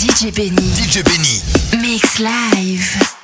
DJ Benny. DJ Benny. Mix Live.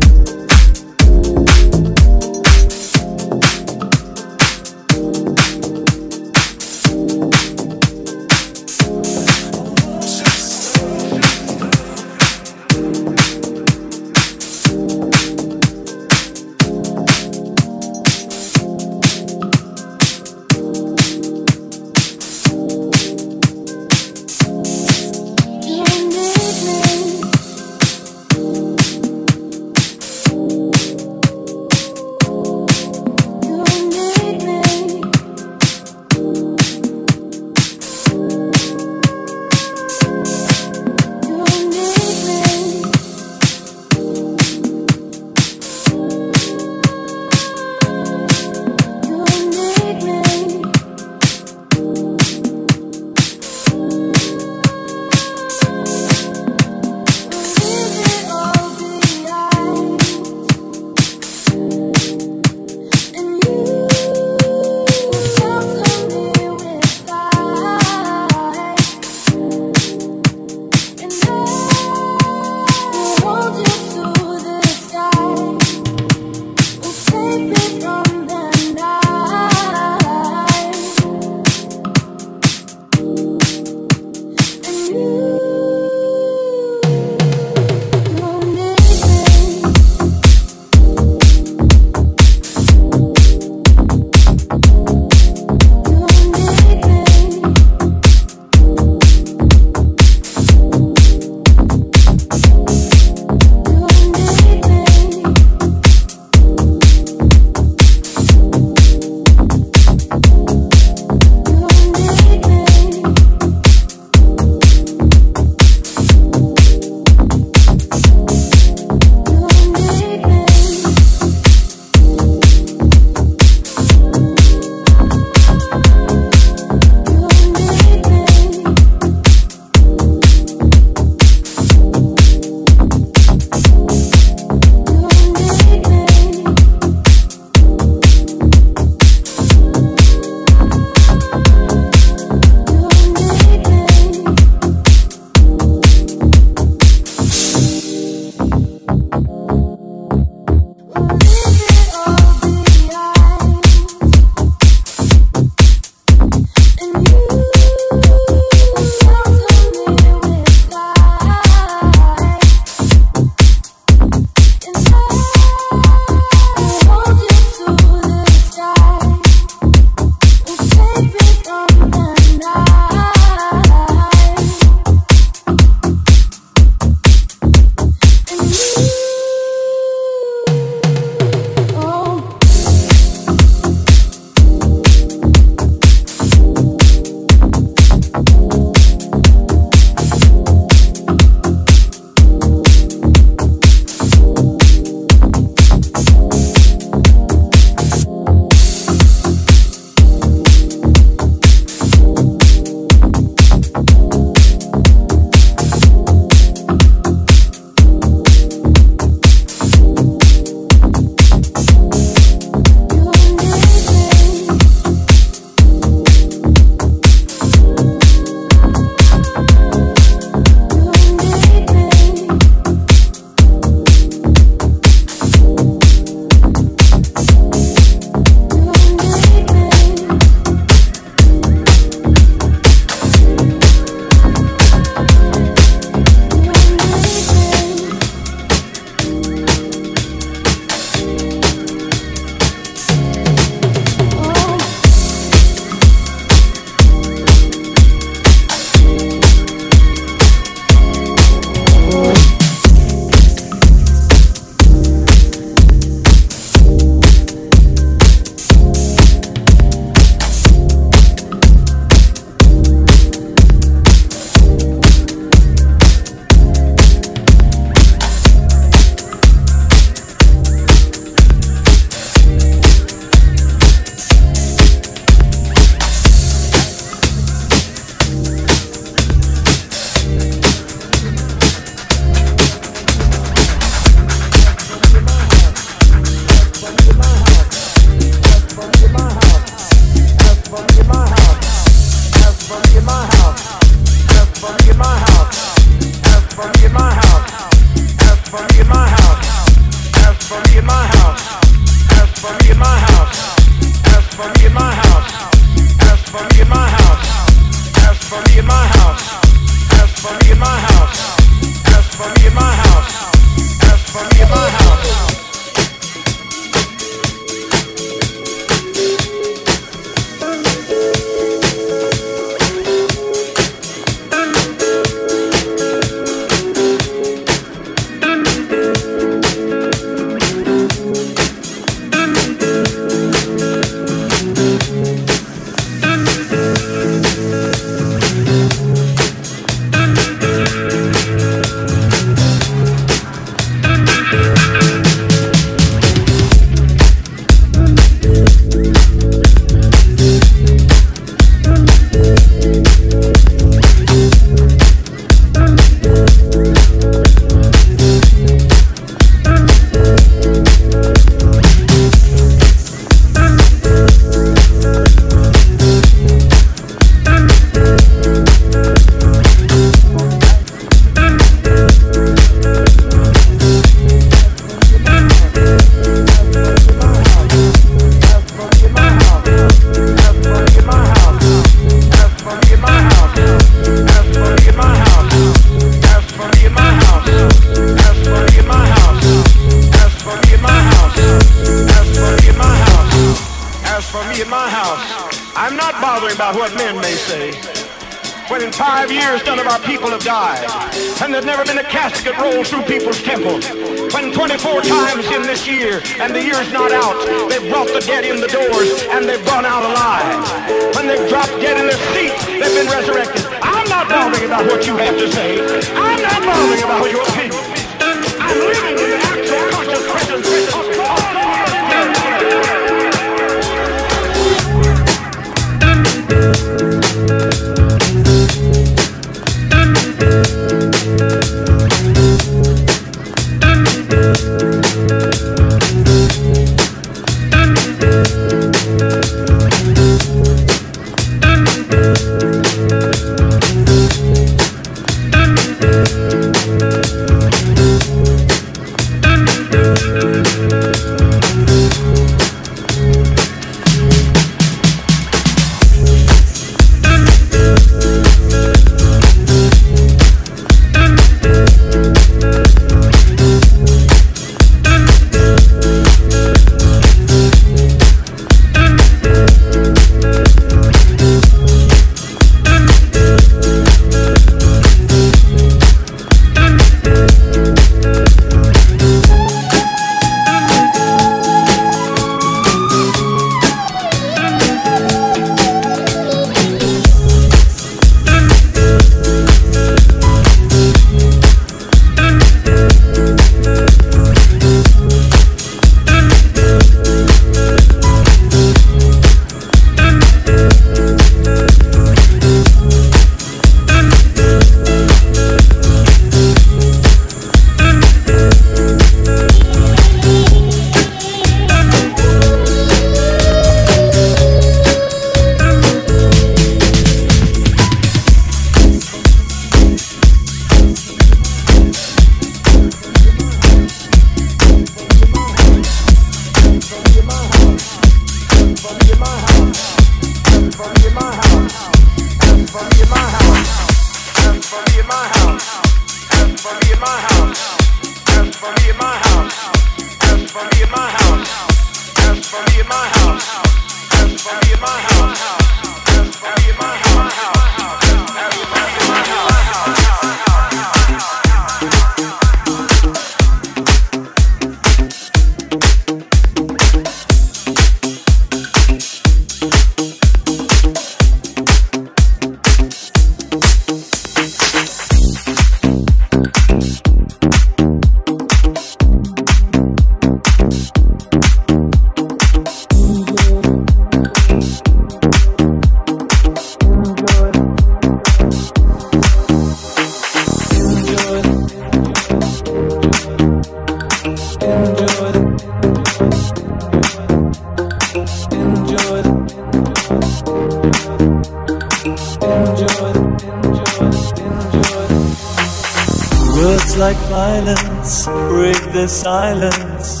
Silence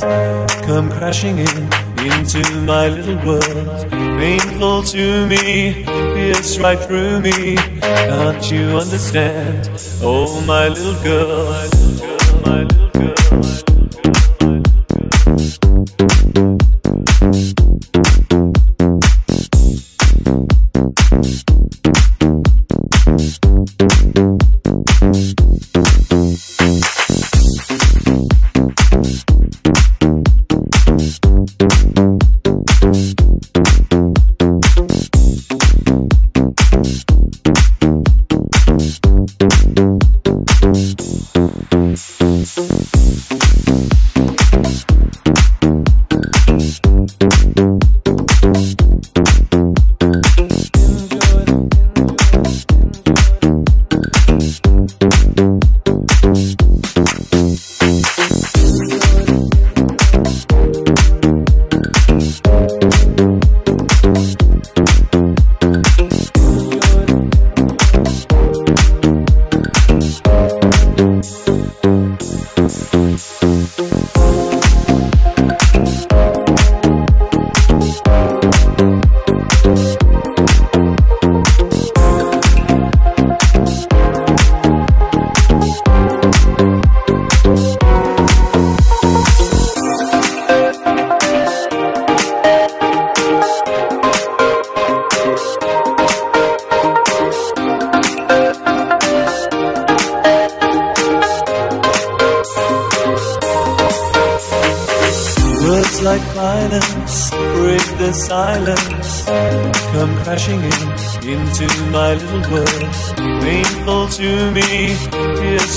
come crashing in into my little world. Painful to me, pierce right through me. Can't you understand? Oh, my little girl, my little girl, my little like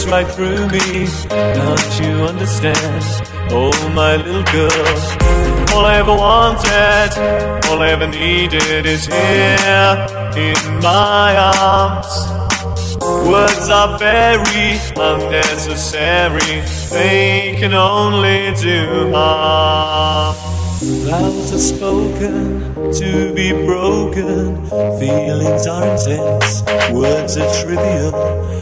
right through me. Can't you understand? Oh, my little girl. All I ever wanted, all I ever needed is here in my arms. Words are very unnecessary, they can only do harm. Vows are spoken to be broken, feelings are intense, words are trivial,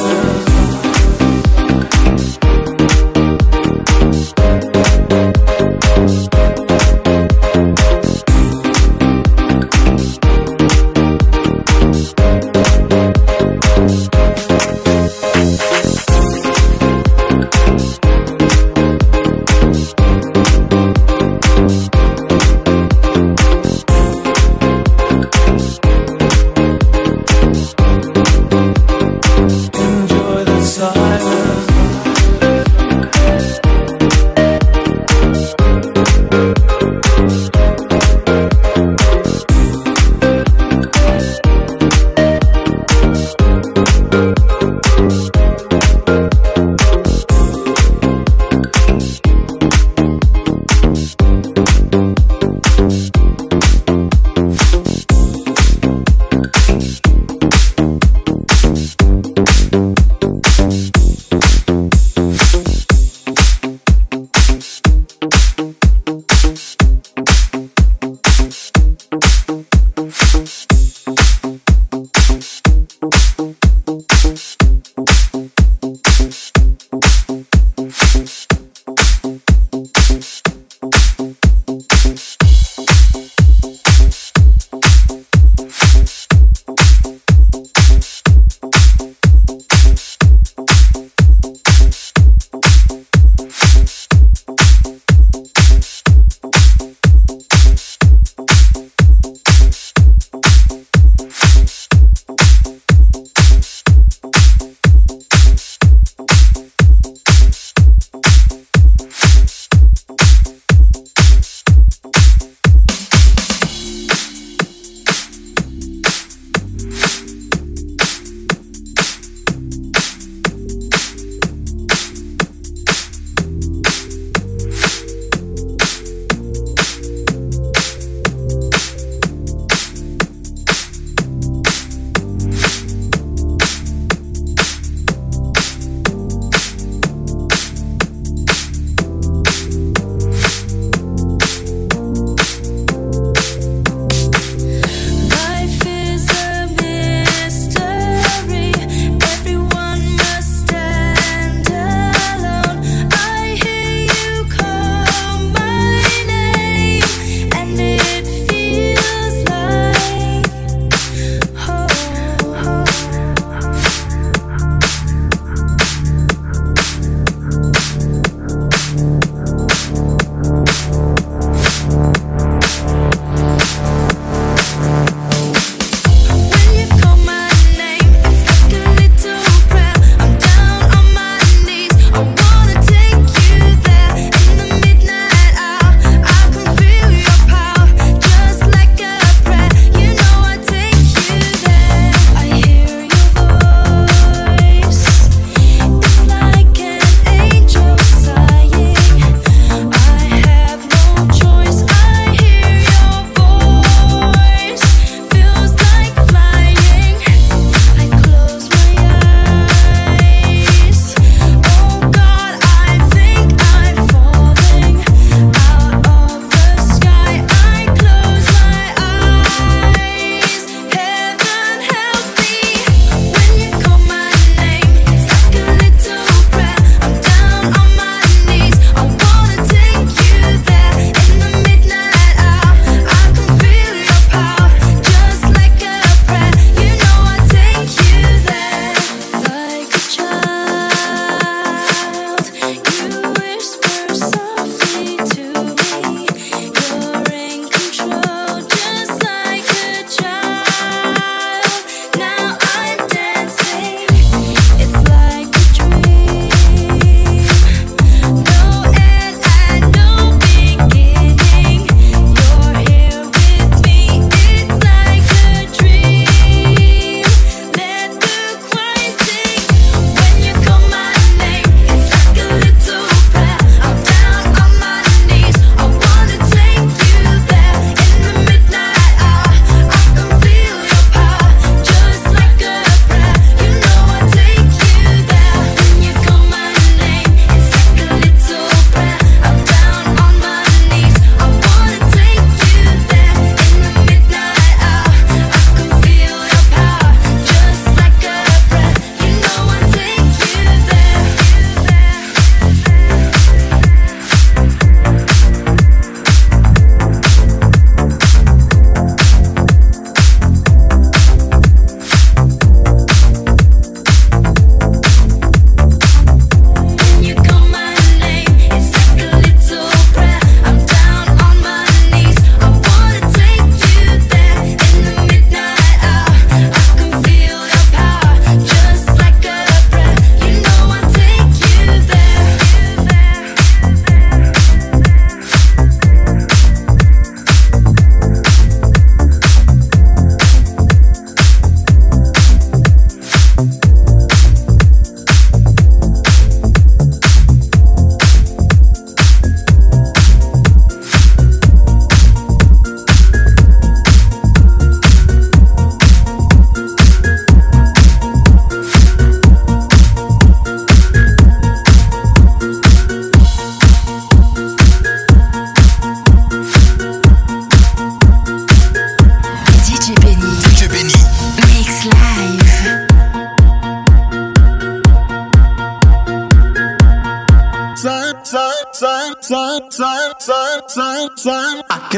love.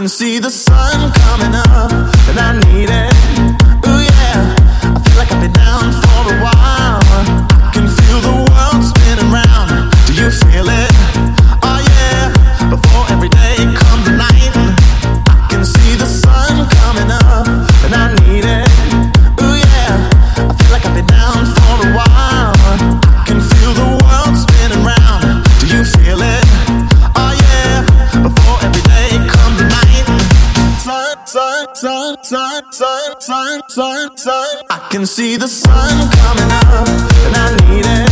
Can see the sun sun, sun. I can see the sun coming up, and I need it.